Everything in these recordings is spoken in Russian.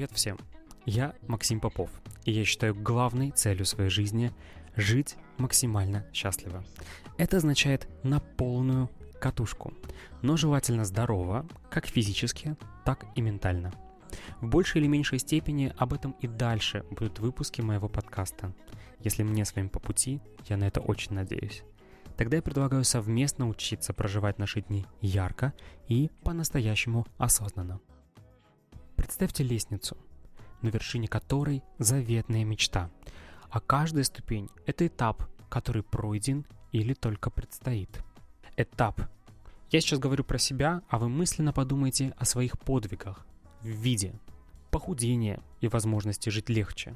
Привет всем! Я Максим Попов, и я считаю главной целью своей жизни жить максимально счастливо. Это означает на полную катушку, но желательно здорово, как физически, так и ментально. В большей или меньшей степени об этом и дальше будут выпуски моего подкаста. Если мне с вами по пути, я на это очень надеюсь. Тогда я предлагаю совместно учиться проживать наши дни ярко и по-настоящему осознанно. Представьте лестницу, на вершине которой заветная мечта, а каждая ступень – это этап, который пройден или только предстоит. Этап. Я сейчас говорю про себя, а вы мысленно подумайте о своих подвигах в виде похудения и возможности жить легче.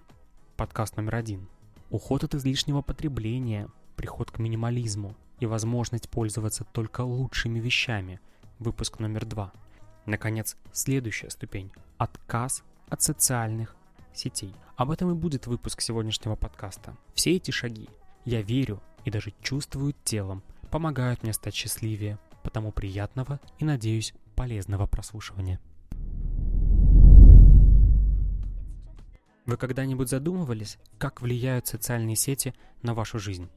Подкаст номер один. Уход от излишнего потребления, приход к минимализму и возможность пользоваться только лучшими вещами. Выпуск номер два – Наконец, следующая ступень – отказ от социальных сетей. Об этом и будет выпуск сегодняшнего подкаста. Все эти шаги, я верю и даже чувствую телом, помогают мне стать счастливее, потому приятного и, надеюсь, полезного прослушивания. Вы когда-нибудь задумывались, как влияют социальные сети на вашу жизнь?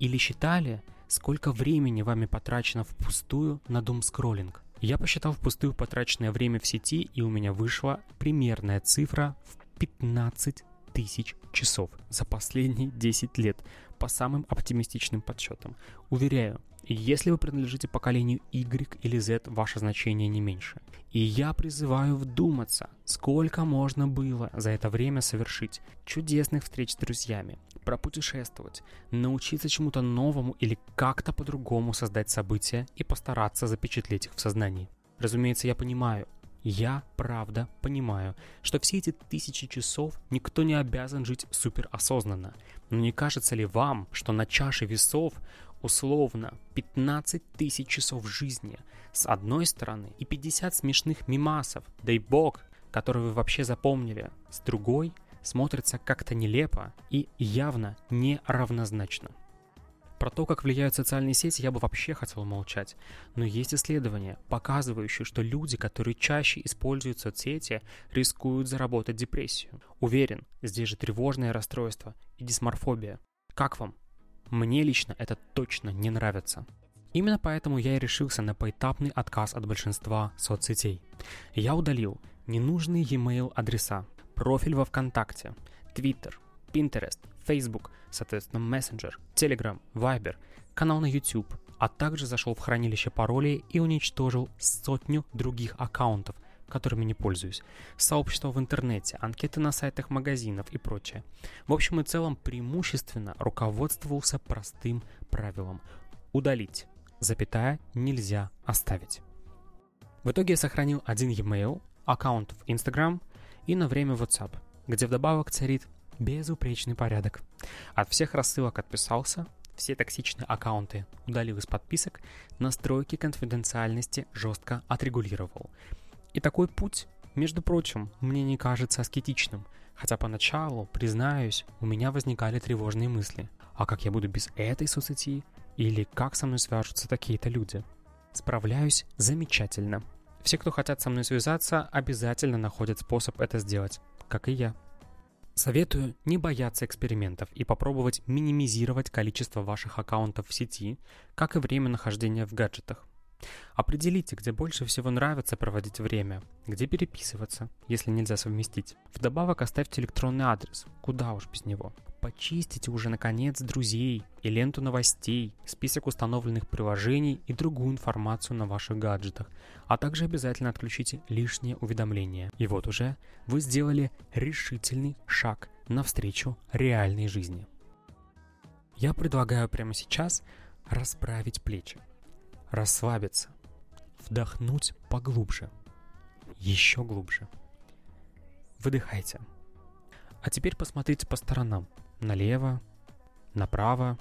Или считали, сколько времени вами потрачено впустую на дум-скроллинг? Я посчитал впустую потраченное время в сети, и у меня вышла примерная цифра в 15 тысяч часов за последние 10 лет по самым оптимистичным подсчетам. Уверяю, если вы принадлежите поколению Y или Z, ваше значение не меньше. И я призываю вдуматься, сколько можно было за это время совершить чудесных встреч с друзьями, пропутешествовать, научиться чему-то новому или как-то по-другому создать события и постараться запечатлеть их в сознании. Разумеется, я понимаю, я правда понимаю, что все эти тысячи часов никто не обязан жить суперосознанно. Но не кажется ли вам, что на чаше весов условно 15 тысяч часов жизни с одной стороны и 50 смешных мимасов, дай бог, которые вы вообще запомнили, с другой смотрится как-то нелепо и явно неравнозначно. Про то, как влияют социальные сети, я бы вообще хотел молчать. Но есть исследования, показывающие, что люди, которые чаще используют соцсети, рискуют заработать депрессию. Уверен, здесь же тревожное расстройство и дисморфобия. Как вам? Мне лично это точно не нравится. Именно поэтому я и решился на поэтапный отказ от большинства соцсетей. Я удалил ненужные e-mail адреса, профиль во ВКонтакте, Twitter, Pinterest, Facebook, соответственно, Messenger, Telegram, Viber, канал на YouTube, а также зашел в хранилище паролей и уничтожил сотню других аккаунтов, которыми не пользуюсь, сообщества в интернете, анкеты на сайтах магазинов и прочее. В общем и целом преимущественно руководствовался простым правилом – удалить, запятая нельзя оставить. В итоге я сохранил один e-mail, аккаунт в Instagram и на время WhatsApp, где вдобавок царит безупречный порядок. От всех рассылок отписался, все токсичные аккаунты удалил из подписок, настройки конфиденциальности жестко отрегулировал. И такой путь, между прочим, мне не кажется аскетичным, хотя поначалу, признаюсь, у меня возникали тревожные мысли. А как я буду без этой соцсети? Или как со мной свяжутся такие-то люди? Справляюсь замечательно. Все, кто хотят со мной связаться, обязательно находят способ это сделать, как и я. Советую не бояться экспериментов и попробовать минимизировать количество ваших аккаунтов в сети, как и время нахождения в гаджетах. Определите, где больше всего нравится проводить время, где переписываться, если нельзя совместить. Вдобавок оставьте электронный адрес, куда уж без него. Почистите уже наконец друзей и ленту новостей, список установленных приложений и другую информацию на ваших гаджетах, а также обязательно отключите лишние уведомления. И вот уже вы сделали решительный шаг навстречу реальной жизни. Я предлагаю прямо сейчас расправить плечи расслабиться, вдохнуть поглубже, еще глубже. Выдыхайте. А теперь посмотрите по сторонам. Налево, направо.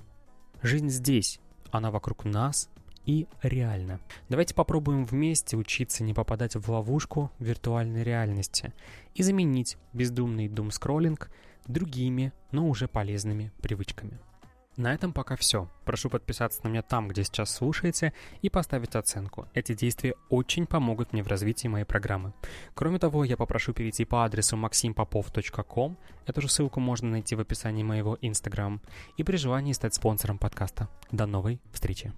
Жизнь здесь, она вокруг нас и реально. Давайте попробуем вместе учиться не попадать в ловушку виртуальной реальности и заменить бездумный дум-скроллинг другими, но уже полезными привычками. На этом пока все. Прошу подписаться на меня там, где сейчас слушаете, и поставить оценку. Эти действия очень помогут мне в развитии моей программы. Кроме того, я попрошу перейти по адресу maximpopov.com, эту же ссылку можно найти в описании моего Instagram, и при желании стать спонсором подкаста. До новой встречи!